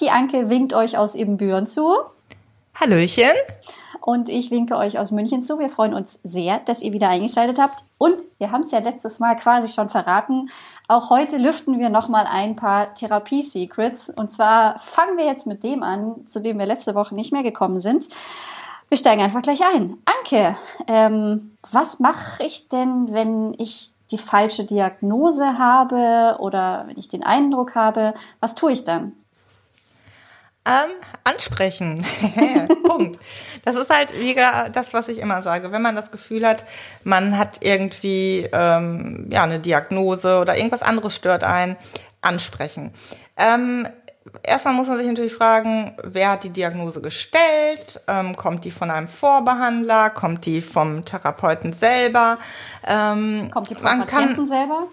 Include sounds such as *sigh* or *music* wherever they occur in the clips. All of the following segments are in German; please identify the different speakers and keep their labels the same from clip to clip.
Speaker 1: Die Anke winkt euch aus Ibbenbüren zu.
Speaker 2: Hallöchen.
Speaker 1: Und ich winke euch aus München zu. Wir freuen uns sehr, dass ihr wieder eingeschaltet habt. Und wir haben es ja letztes Mal quasi schon verraten. Auch heute lüften wir nochmal ein paar Therapie-Secrets. Und zwar fangen wir jetzt mit dem an, zu dem wir letzte Woche nicht mehr gekommen sind. Wir steigen einfach gleich ein. Anke, ähm, was mache ich denn, wenn ich die falsche Diagnose habe oder wenn ich den Eindruck habe, was tue ich dann?
Speaker 2: Ähm, ansprechen. *laughs* Punkt. Das ist halt wie das, was ich immer sage. Wenn man das Gefühl hat, man hat irgendwie ähm, ja eine Diagnose oder irgendwas anderes stört ein, ansprechen. Ähm, erstmal muss man sich natürlich fragen, wer hat die Diagnose gestellt? Ähm, kommt die von einem Vorbehandler? Kommt die vom Therapeuten selber?
Speaker 1: Ähm, kommt die vom Patienten kann, selber?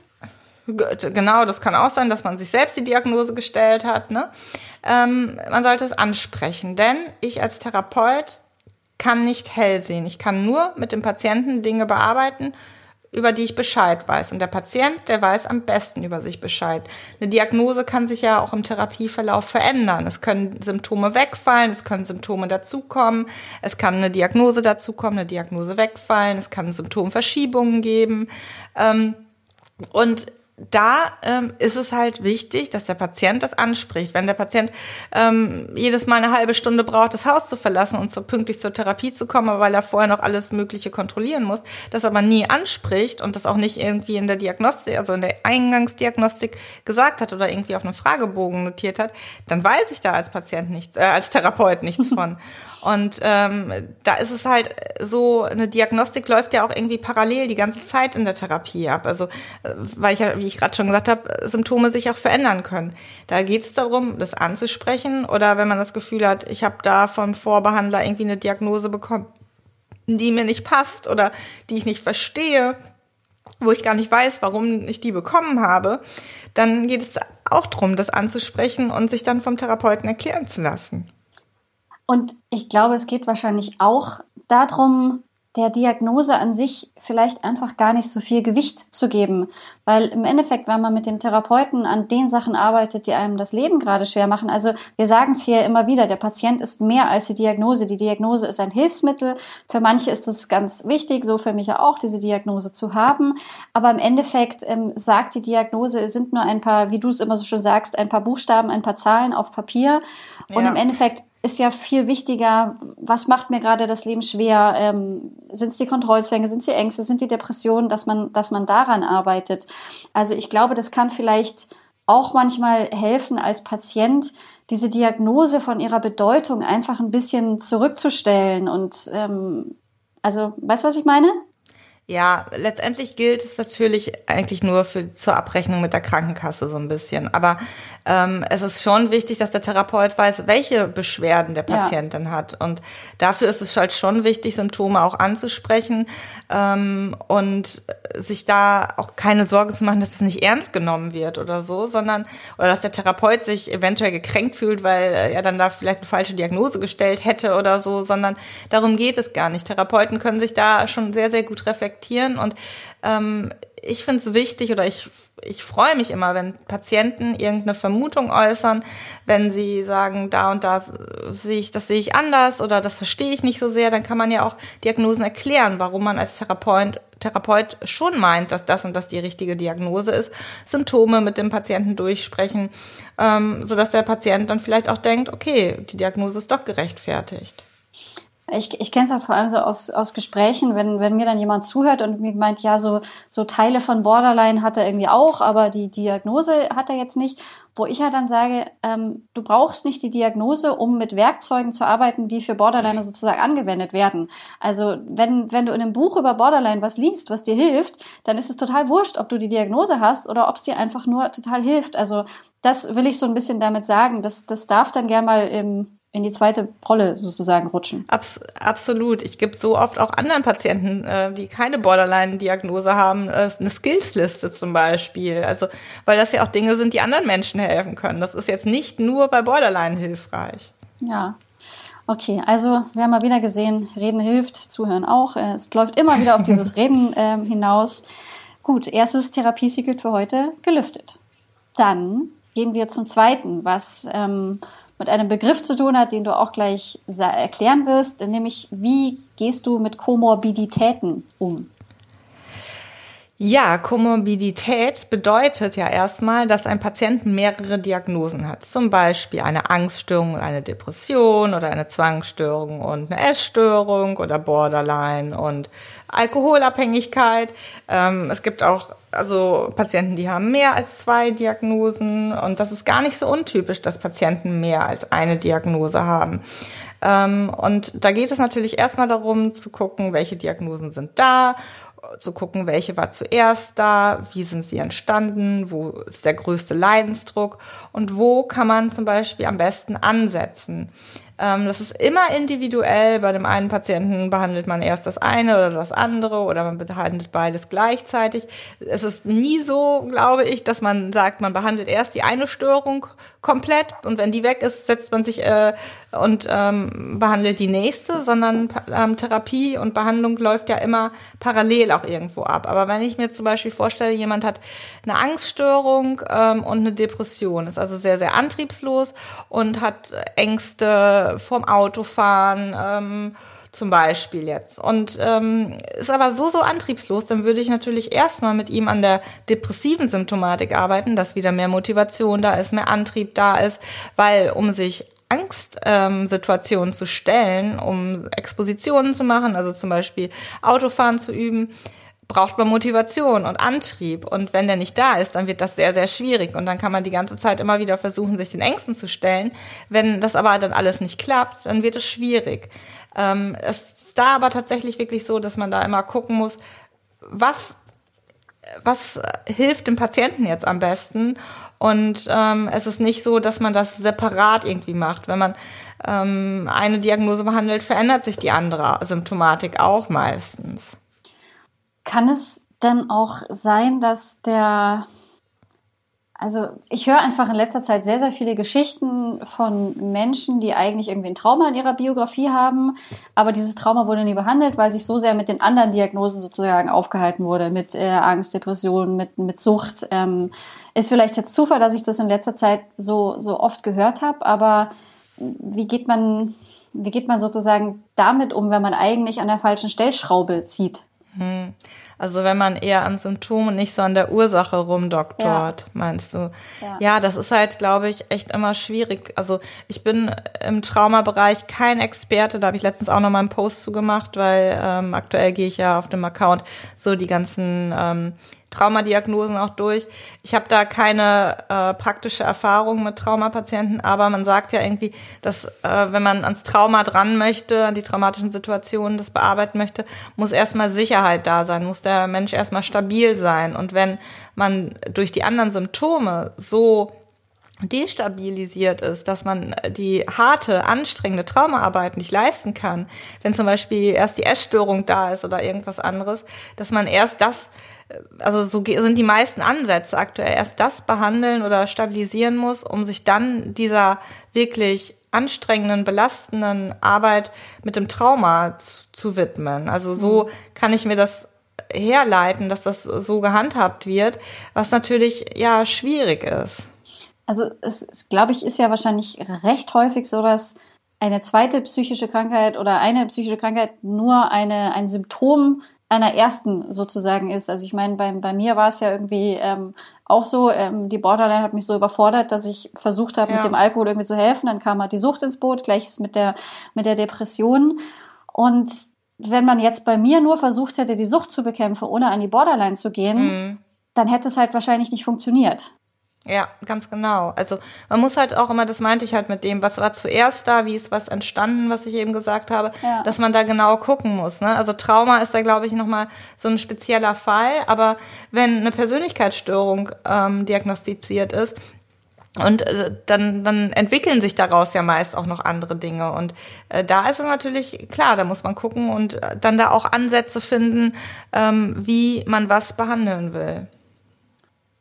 Speaker 2: Genau, das kann auch sein, dass man sich selbst die Diagnose gestellt hat. Ne? Ähm, man sollte es ansprechen, denn ich als Therapeut kann nicht hell sehen. Ich kann nur mit dem Patienten Dinge bearbeiten, über die ich Bescheid weiß. Und der Patient, der weiß am besten über sich Bescheid. Eine Diagnose kann sich ja auch im Therapieverlauf verändern. Es können Symptome wegfallen, es können Symptome dazukommen, es kann eine Diagnose dazukommen, eine Diagnose wegfallen, es kann Symptomverschiebungen geben. Ähm, und da ähm, ist es halt wichtig, dass der Patient das anspricht. Wenn der Patient ähm, jedes Mal eine halbe Stunde braucht, das Haus zu verlassen und so pünktlich zur Therapie zu kommen, weil er vorher noch alles Mögliche kontrollieren muss, das aber nie anspricht und das auch nicht irgendwie in der Diagnostik, also in der Eingangsdiagnostik gesagt hat oder irgendwie auf einem Fragebogen notiert hat, dann weiß ich da als Patient nichts, äh, als Therapeut nichts *laughs* von. Und ähm, da ist es halt so, eine Diagnostik läuft ja auch irgendwie parallel die ganze Zeit in der Therapie ab. Also, äh, weil ich ja, wie ich gerade schon gesagt habe, Symptome sich auch verändern können. Da geht es darum, das anzusprechen oder wenn man das Gefühl hat, ich habe da vom Vorbehandler irgendwie eine Diagnose bekommen, die mir nicht passt oder die ich nicht verstehe, wo ich gar nicht weiß, warum ich die bekommen habe, dann geht es auch darum, das anzusprechen und sich dann vom Therapeuten erklären zu lassen.
Speaker 1: Und ich glaube, es geht wahrscheinlich auch darum, der Diagnose an sich vielleicht einfach gar nicht so viel Gewicht zu geben. Weil im Endeffekt, wenn man mit dem Therapeuten an den Sachen arbeitet, die einem das Leben gerade schwer machen, also wir sagen es hier immer wieder, der Patient ist mehr als die Diagnose. Die Diagnose ist ein Hilfsmittel. Für manche ist es ganz wichtig, so für mich ja auch, diese Diagnose zu haben. Aber im Endeffekt ähm, sagt die Diagnose, es sind nur ein paar, wie du es immer so schon sagst, ein paar Buchstaben, ein paar Zahlen auf Papier. Und ja. im Endeffekt ist ja viel wichtiger, was macht mir gerade das Leben schwer? Ähm, sind es die Kontrollzwänge, sind es die Ängste, sind die Depressionen, dass man, dass man daran arbeitet? Also ich glaube, das kann vielleicht auch manchmal helfen als Patient, diese Diagnose von ihrer Bedeutung einfach ein bisschen zurückzustellen und ähm, also, weißt du, was ich meine?
Speaker 2: Ja, letztendlich gilt es natürlich eigentlich nur für zur Abrechnung mit der Krankenkasse so ein bisschen. Aber ähm, es ist schon wichtig, dass der Therapeut weiß, welche Beschwerden der Patient ja. dann hat. Und dafür ist es halt schon wichtig, Symptome auch anzusprechen ähm, und sich da auch keine Sorge zu machen, dass es nicht ernst genommen wird oder so, sondern oder dass der Therapeut sich eventuell gekränkt fühlt, weil er dann da vielleicht eine falsche Diagnose gestellt hätte oder so, sondern darum geht es gar nicht. Therapeuten können sich da schon sehr, sehr gut reflektieren und ähm, ich finde es wichtig oder ich, ich freue mich immer, wenn Patienten irgendeine Vermutung äußern, wenn sie sagen, da und da sehe ich, das sehe ich anders oder das verstehe ich nicht so sehr, dann kann man ja auch Diagnosen erklären, warum man als Therapeut, Therapeut schon meint, dass das und das die richtige Diagnose ist, Symptome mit dem Patienten durchsprechen, ähm, sodass der Patient dann vielleicht auch denkt, okay, die Diagnose ist doch gerechtfertigt.
Speaker 1: Ich, ich kenne es auch vor allem so aus, aus Gesprächen, wenn, wenn mir dann jemand zuhört und mir meint, ja, so, so Teile von Borderline hat er irgendwie auch, aber die Diagnose hat er jetzt nicht, wo ich ja dann sage, ähm, du brauchst nicht die Diagnose, um mit Werkzeugen zu arbeiten, die für Borderline *laughs* sozusagen angewendet werden. Also wenn, wenn du in einem Buch über Borderline was liest, was dir hilft, dann ist es total wurscht, ob du die Diagnose hast oder ob es dir einfach nur total hilft. Also das will ich so ein bisschen damit sagen. Das, das darf dann gern mal im in die zweite Rolle sozusagen rutschen.
Speaker 2: Abs absolut. Ich gebe so oft auch anderen Patienten, äh, die keine Borderline-Diagnose haben, äh, eine Skillsliste zum Beispiel. Also, weil das ja auch Dinge sind, die anderen Menschen helfen können. Das ist jetzt nicht nur bei Borderline hilfreich.
Speaker 1: Ja. Okay, also wir haben mal wieder gesehen, Reden hilft, Zuhören auch. Äh, es läuft immer wieder auf dieses *laughs* Reden ähm, hinaus. Gut, erstes Therapiesecret für heute gelüftet. Dann gehen wir zum zweiten, was ähm, mit einem Begriff zu tun hat, den du auch gleich erklären wirst, nämlich wie gehst du mit Komorbiditäten um?
Speaker 2: Ja, Komorbidität bedeutet ja erstmal, dass ein Patient mehrere Diagnosen hat. Zum Beispiel eine Angststörung und eine Depression oder eine Zwangsstörung und eine Essstörung oder Borderline und Alkoholabhängigkeit. Ähm, es gibt auch also Patienten, die haben mehr als zwei Diagnosen und das ist gar nicht so untypisch, dass Patienten mehr als eine Diagnose haben. Ähm, und da geht es natürlich erstmal darum zu gucken, welche Diagnosen sind da zu gucken, welche war zuerst da, wie sind sie entstanden, wo ist der größte Leidensdruck und wo kann man zum Beispiel am besten ansetzen. Ähm, das ist immer individuell. Bei dem einen Patienten behandelt man erst das eine oder das andere oder man behandelt beides gleichzeitig. Es ist nie so, glaube ich, dass man sagt, man behandelt erst die eine Störung komplett und wenn die weg ist, setzt man sich äh, und ähm, behandelt die nächste, sondern ähm, Therapie und Behandlung läuft ja immer parallel auch irgendwo ab. Aber wenn ich mir zum Beispiel vorstelle, jemand hat eine Angststörung ähm, und eine Depression, ist also sehr, sehr antriebslos und hat Ängste vorm Autofahren, ähm, zum Beispiel jetzt. Und ähm, ist aber so, so antriebslos, dann würde ich natürlich erstmal mit ihm an der depressiven Symptomatik arbeiten, dass wieder mehr Motivation da ist, mehr Antrieb da ist, weil um sich Angstsituationen ähm, zu stellen, um Expositionen zu machen, also zum Beispiel Autofahren zu üben, braucht man Motivation und Antrieb. Und wenn der nicht da ist, dann wird das sehr, sehr schwierig. Und dann kann man die ganze Zeit immer wieder versuchen, sich den Ängsten zu stellen. Wenn das aber dann alles nicht klappt, dann wird es schwierig. Ähm, es ist da aber tatsächlich wirklich so, dass man da immer gucken muss, was, was hilft dem Patienten jetzt am besten. Und ähm, es ist nicht so, dass man das separat irgendwie macht. Wenn man ähm, eine Diagnose behandelt, verändert sich die andere Symptomatik auch meistens.
Speaker 1: Kann es denn auch sein, dass der also ich höre einfach in letzter Zeit sehr, sehr viele Geschichten von Menschen, die eigentlich irgendwie ein Trauma in ihrer Biografie haben, aber dieses Trauma wurde nie behandelt, weil sich so sehr mit den anderen Diagnosen sozusagen aufgehalten wurde, mit äh, Angst, Depression, mit, mit Sucht. Ähm, ist vielleicht jetzt Zufall, dass ich das in letzter Zeit so, so oft gehört habe, aber wie geht man, wie geht man sozusagen damit um, wenn man eigentlich an der falschen Stellschraube zieht?
Speaker 2: Hm. Also wenn man eher am Symptom und nicht so an der Ursache rumdoktort, ja. meinst du? Ja. ja, das ist halt, glaube ich, echt immer schwierig. Also ich bin im Traumabereich kein Experte, da habe ich letztens auch noch mal einen Post zu gemacht, weil ähm, aktuell gehe ich ja auf dem Account so die ganzen ähm, Traumadiagnosen auch durch. Ich habe da keine äh, praktische Erfahrung mit Traumapatienten, aber man sagt ja irgendwie, dass äh, wenn man ans Trauma dran möchte, an die traumatischen Situationen das bearbeiten möchte, muss erstmal Sicherheit da sein, muss der Mensch erstmal stabil sein. Und wenn man durch die anderen Symptome so destabilisiert ist, dass man die harte, anstrengende Traumaarbeit nicht leisten kann, wenn zum Beispiel erst die Essstörung da ist oder irgendwas anderes, dass man erst das also so sind die meisten Ansätze aktuell, erst das behandeln oder stabilisieren muss, um sich dann dieser wirklich anstrengenden, belastenden Arbeit mit dem Trauma zu, zu widmen. Also so mhm. kann ich mir das herleiten, dass das so gehandhabt wird, was natürlich ja schwierig ist.
Speaker 1: Also es, es glaube ich, ist ja wahrscheinlich recht häufig so, dass eine zweite psychische Krankheit oder eine psychische Krankheit nur eine, ein Symptom einer ersten sozusagen ist. Also ich meine, bei, bei mir war es ja irgendwie ähm, auch so, ähm, die Borderline hat mich so überfordert, dass ich versucht habe, ja. mit dem Alkohol irgendwie zu helfen. Dann kam halt die Sucht ins Boot, gleiches mit der, mit der Depression. Und wenn man jetzt bei mir nur versucht hätte, die Sucht zu bekämpfen, ohne an die Borderline zu gehen, mhm. dann hätte es halt wahrscheinlich nicht funktioniert.
Speaker 2: Ja, ganz genau. Also man muss halt auch immer, das meinte ich halt mit dem, was war zuerst da, wie ist was entstanden, was ich eben gesagt habe, ja. dass man da genau gucken muss. Ne? Also Trauma ist da, glaube ich, nochmal so ein spezieller Fall. Aber wenn eine Persönlichkeitsstörung ähm, diagnostiziert ist, Und äh, dann, dann entwickeln sich daraus ja meist auch noch andere Dinge. Und äh, da ist es natürlich klar, da muss man gucken und äh, dann da auch Ansätze finden, ähm, wie man was behandeln will.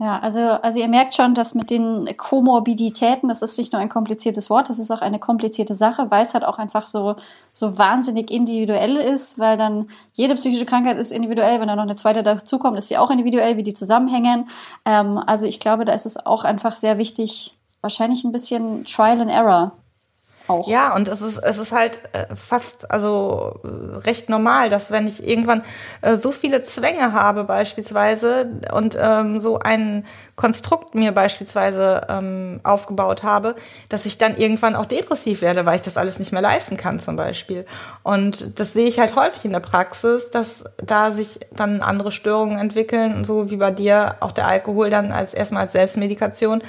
Speaker 1: Ja, also, also ihr merkt schon, dass mit den Komorbiditäten, das ist nicht nur ein kompliziertes Wort, das ist auch eine komplizierte Sache, weil es halt auch einfach so, so wahnsinnig individuell ist, weil dann jede psychische Krankheit ist individuell, wenn dann noch eine zweite dazukommt, ist sie auch individuell, wie die zusammenhängen. Ähm, also ich glaube, da ist es auch einfach sehr wichtig, wahrscheinlich ein bisschen Trial and Error
Speaker 2: auch. Ja, und es ist, es ist halt äh, fast, also äh, recht normal, dass wenn ich irgendwann äh, so viele Zwänge habe beispielsweise und ähm, so ein Konstrukt mir beispielsweise ähm, aufgebaut habe, dass ich dann irgendwann auch depressiv werde, weil ich das alles nicht mehr leisten kann zum Beispiel. Und das sehe ich halt häufig in der Praxis, dass da sich dann andere Störungen entwickeln, so wie bei dir auch der Alkohol dann als erstmal als Selbstmedikation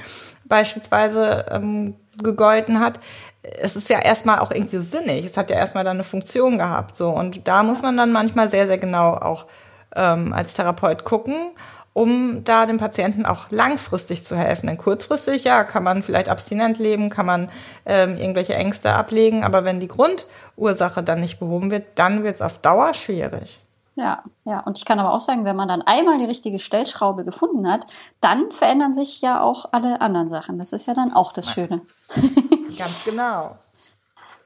Speaker 2: beispielsweise ähm, gegolten hat, es ist ja erstmal auch irgendwie sinnig. Es hat ja erstmal dann eine Funktion gehabt. So. Und da muss man dann manchmal sehr, sehr genau auch ähm, als Therapeut gucken, um da dem Patienten auch langfristig zu helfen. Denn kurzfristig, ja, kann man vielleicht abstinent leben, kann man ähm, irgendwelche Ängste ablegen, aber wenn die Grundursache dann nicht behoben wird, dann wird es auf Dauer schwierig.
Speaker 1: Ja, ja. Und ich kann aber auch sagen, wenn man dann einmal die richtige Stellschraube gefunden hat, dann verändern sich ja auch alle anderen Sachen. Das ist ja dann auch das Schöne. *laughs*
Speaker 2: Ganz genau.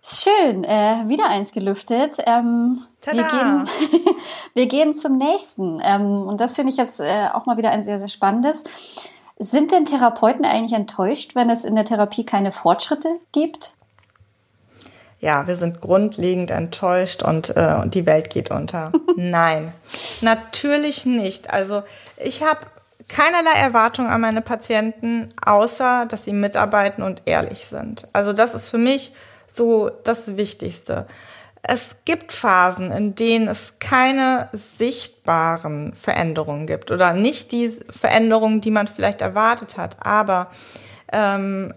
Speaker 1: Schön, äh, wieder eins gelüftet. Ähm, wir, gehen, *laughs* wir gehen zum nächsten. Ähm, und das finde ich jetzt äh, auch mal wieder ein sehr, sehr spannendes. Sind denn Therapeuten eigentlich enttäuscht, wenn es in der Therapie keine Fortschritte gibt?
Speaker 2: Ja, wir sind grundlegend enttäuscht und, äh, und die Welt geht unter. *laughs* Nein, natürlich nicht. Also ich habe keinerlei Erwartung an meine Patienten, außer dass sie mitarbeiten und ehrlich sind. Also das ist für mich so das Wichtigste. Es gibt Phasen, in denen es keine sichtbaren Veränderungen gibt oder nicht die Veränderungen, die man vielleicht erwartet hat. Aber ähm,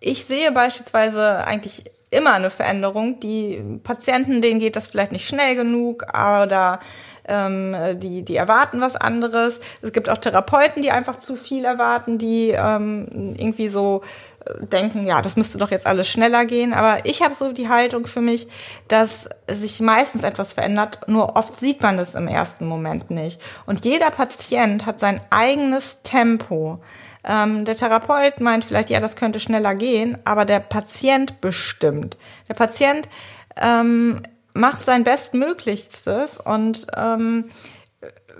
Speaker 2: ich sehe beispielsweise eigentlich immer eine Veränderung. Die Patienten, denen geht das vielleicht nicht schnell genug oder ähm, die, die erwarten was anderes. Es gibt auch Therapeuten, die einfach zu viel erwarten, die ähm, irgendwie so äh, denken, ja, das müsste doch jetzt alles schneller gehen. Aber ich habe so die Haltung für mich, dass sich meistens etwas verändert, nur oft sieht man das im ersten Moment nicht. Und jeder Patient hat sein eigenes Tempo. Ähm, der Therapeut meint vielleicht, ja, das könnte schneller gehen, aber der Patient bestimmt. Der Patient ähm, macht sein Bestmöglichstes und ähm,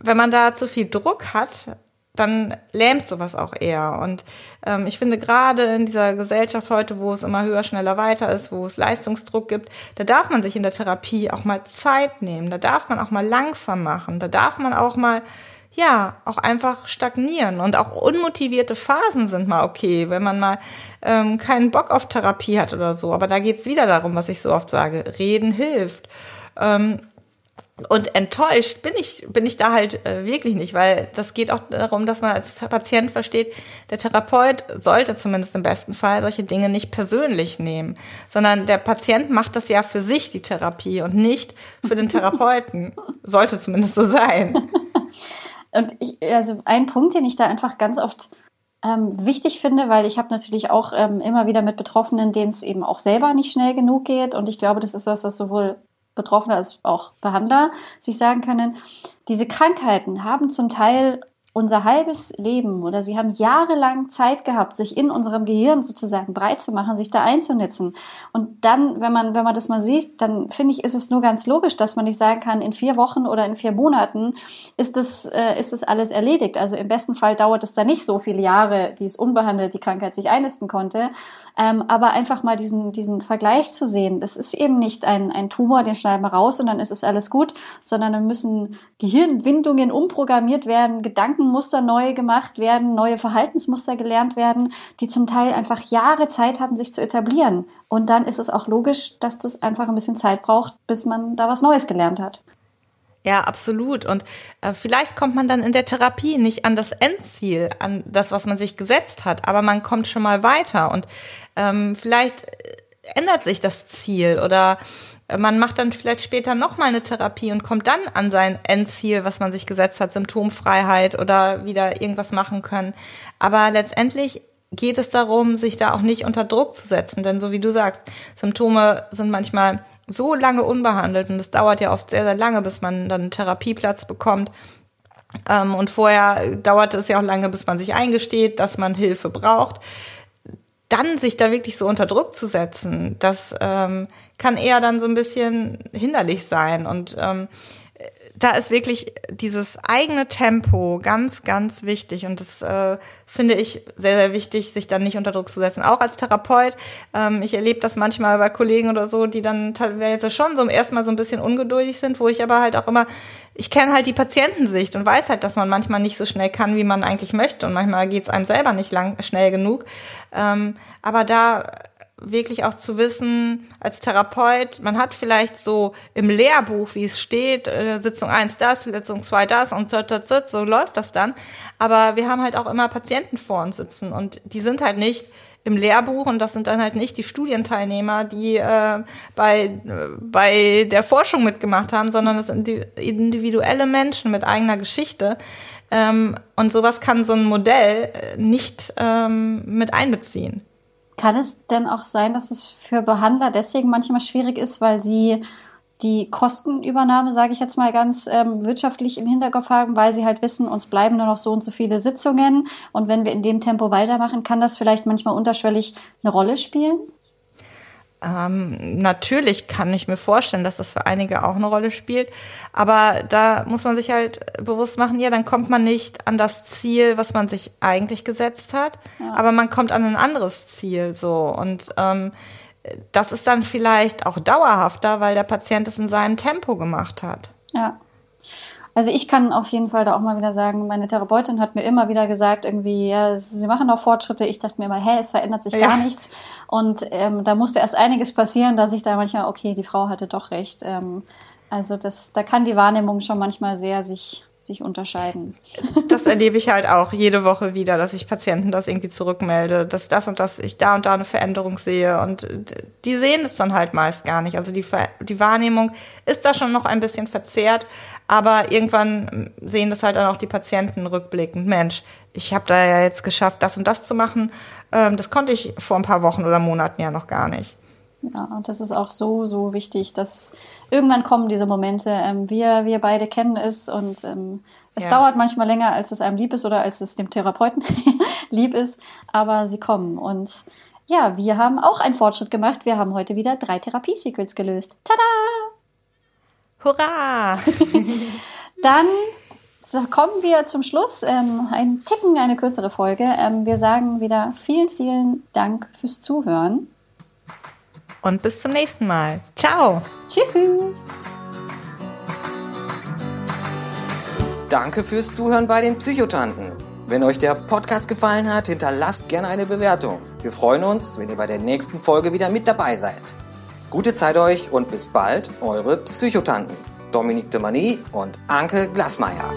Speaker 2: wenn man da zu viel Druck hat, dann lähmt sowas auch eher. Und ähm, ich finde gerade in dieser Gesellschaft heute, wo es immer höher, schneller, weiter ist, wo es Leistungsdruck gibt, da darf man sich in der Therapie auch mal Zeit nehmen. Da darf man auch mal langsam machen. Da darf man auch mal ja, auch einfach stagnieren. Und auch unmotivierte Phasen sind mal okay, wenn man mal ähm, keinen Bock auf Therapie hat oder so. Aber da geht's wieder darum, was ich so oft sage. Reden hilft. Ähm, und enttäuscht bin ich, bin ich da halt äh, wirklich nicht, weil das geht auch darum, dass man als Patient versteht, der Therapeut sollte zumindest im besten Fall solche Dinge nicht persönlich nehmen, sondern der Patient macht das ja für sich, die Therapie, und nicht für den *laughs* Therapeuten. sollte zumindest so sein.
Speaker 1: Und ich, also ein Punkt, den ich da einfach ganz oft ähm, wichtig finde, weil ich habe natürlich auch ähm, immer wieder mit Betroffenen, denen es eben auch selber nicht schnell genug geht. Und ich glaube, das ist was, was sowohl Betroffene als auch Behandler sich sagen können. Diese Krankheiten haben zum Teil unser halbes Leben oder sie haben jahrelang Zeit gehabt, sich in unserem Gehirn sozusagen breit zu machen, sich da einzunetzen. Und dann, wenn man, wenn man das mal sieht, dann finde ich, ist es nur ganz logisch, dass man nicht sagen kann, in vier Wochen oder in vier Monaten ist das, äh, ist das alles erledigt. Also im besten Fall dauert es dann nicht so viele Jahre, wie es unbehandelt die Krankheit sich einnisten konnte. Ähm, aber einfach mal diesen, diesen Vergleich zu sehen, das ist eben nicht ein, ein Tumor, den schneiden wir raus und dann ist es alles gut, sondern dann müssen Gehirnwindungen umprogrammiert werden, Gedankenmuster neu gemacht werden, neue Verhaltensmuster gelernt werden, die zum Teil einfach Jahre Zeit hatten, sich zu etablieren. Und dann ist es auch logisch, dass das einfach ein bisschen Zeit braucht, bis man da was Neues gelernt hat.
Speaker 2: Ja, absolut. Und äh, vielleicht kommt man dann in der Therapie nicht an das Endziel, an das, was man sich gesetzt hat, aber man kommt schon mal weiter und ähm, vielleicht ändert sich das Ziel oder man macht dann vielleicht später nochmal eine Therapie und kommt dann an sein Endziel, was man sich gesetzt hat, Symptomfreiheit oder wieder irgendwas machen können. Aber letztendlich geht es darum, sich da auch nicht unter Druck zu setzen. Denn so wie du sagst, Symptome sind manchmal so lange unbehandelt und es dauert ja oft sehr, sehr lange, bis man dann einen Therapieplatz bekommt. Ähm, und vorher dauerte es ja auch lange, bis man sich eingesteht, dass man Hilfe braucht. Dann sich da wirklich so unter Druck zu setzen, das ähm, kann eher dann so ein bisschen hinderlich sein. Und ähm, da ist wirklich dieses eigene Tempo ganz, ganz wichtig. Und das äh, finde ich sehr, sehr wichtig, sich dann nicht unter Druck zu setzen. Auch als Therapeut. Ähm, ich erlebe das manchmal bei Kollegen oder so, die dann teilweise schon so erstmal so ein bisschen ungeduldig sind, wo ich aber halt auch immer, ich kenne halt die Patientensicht und weiß halt, dass man manchmal nicht so schnell kann, wie man eigentlich möchte. Und manchmal geht es einem selber nicht lang, schnell genug. Ähm, aber da wirklich auch zu wissen, als Therapeut, man hat vielleicht so im Lehrbuch, wie es steht, äh, Sitzung 1 das, Sitzung 2 das und so läuft das dann. Aber wir haben halt auch immer Patienten vor uns sitzen und die sind halt nicht im Lehrbuch und das sind dann halt nicht die Studienteilnehmer, die äh, bei, äh, bei der Forschung mitgemacht haben, sondern das sind die individuelle Menschen mit eigener Geschichte. Ähm, und sowas kann so ein Modell äh, nicht ähm, mit einbeziehen.
Speaker 1: Kann es denn auch sein, dass es für Behandler deswegen manchmal schwierig ist, weil sie die Kostenübernahme, sage ich jetzt mal ganz ähm, wirtschaftlich im Hinterkopf haben, weil sie halt wissen, uns bleiben nur noch so und so viele Sitzungen und wenn wir in dem Tempo weitermachen, kann das vielleicht manchmal unterschwellig eine Rolle spielen?
Speaker 2: Ähm, natürlich kann ich mir vorstellen, dass das für einige auch eine Rolle spielt. Aber da muss man sich halt bewusst machen, ja, dann kommt man nicht an das Ziel, was man sich eigentlich gesetzt hat, ja. aber man kommt an ein anderes Ziel so. Und ähm, das ist dann vielleicht auch dauerhafter, weil der Patient es in seinem Tempo gemacht hat.
Speaker 1: Ja. Also ich kann auf jeden Fall da auch mal wieder sagen, meine Therapeutin hat mir immer wieder gesagt, irgendwie, ja, sie machen noch Fortschritte. Ich dachte mir immer, hä, es verändert sich ja. gar nichts. Und ähm, da musste erst einiges passieren, dass ich da manchmal, okay, die Frau hatte doch recht. Ähm, also das, da kann die Wahrnehmung schon manchmal sehr sich sich unterscheiden. *laughs*
Speaker 2: Das erlebe ich halt auch jede Woche wieder, dass ich Patienten das irgendwie zurückmelde, dass das und das ich da und da eine Veränderung sehe und die sehen es dann halt meist gar nicht. Also die, die Wahrnehmung ist da schon noch ein bisschen verzerrt, aber irgendwann sehen das halt dann auch die Patienten rückblickend. Mensch, ich habe da ja jetzt geschafft, das und das zu machen. Ähm, das konnte ich vor ein paar Wochen oder Monaten ja noch gar nicht.
Speaker 1: Ja, und das ist auch so, so wichtig, dass irgendwann kommen diese Momente. Ähm, wir, wir beide kennen es und ähm, es ja. dauert manchmal länger, als es einem lieb ist oder als es dem Therapeuten *laughs* lieb ist, aber sie kommen. Und ja, wir haben auch einen Fortschritt gemacht. Wir haben heute wieder drei Therapie-Secrets gelöst. Tada!
Speaker 2: Hurra! *laughs*
Speaker 1: Dann so, kommen wir zum Schluss. Ähm, ein Ticken, eine kürzere Folge. Ähm, wir sagen wieder vielen, vielen Dank fürs Zuhören.
Speaker 2: Und bis zum nächsten Mal. Ciao.
Speaker 1: Tschüss.
Speaker 3: Danke fürs Zuhören bei den Psychotanten. Wenn euch der Podcast gefallen hat, hinterlasst gerne eine Bewertung. Wir freuen uns, wenn ihr bei der nächsten Folge wieder mit dabei seid. Gute Zeit euch und bis bald, eure Psychotanten. Dominique de Mani und Anke Glasmeier.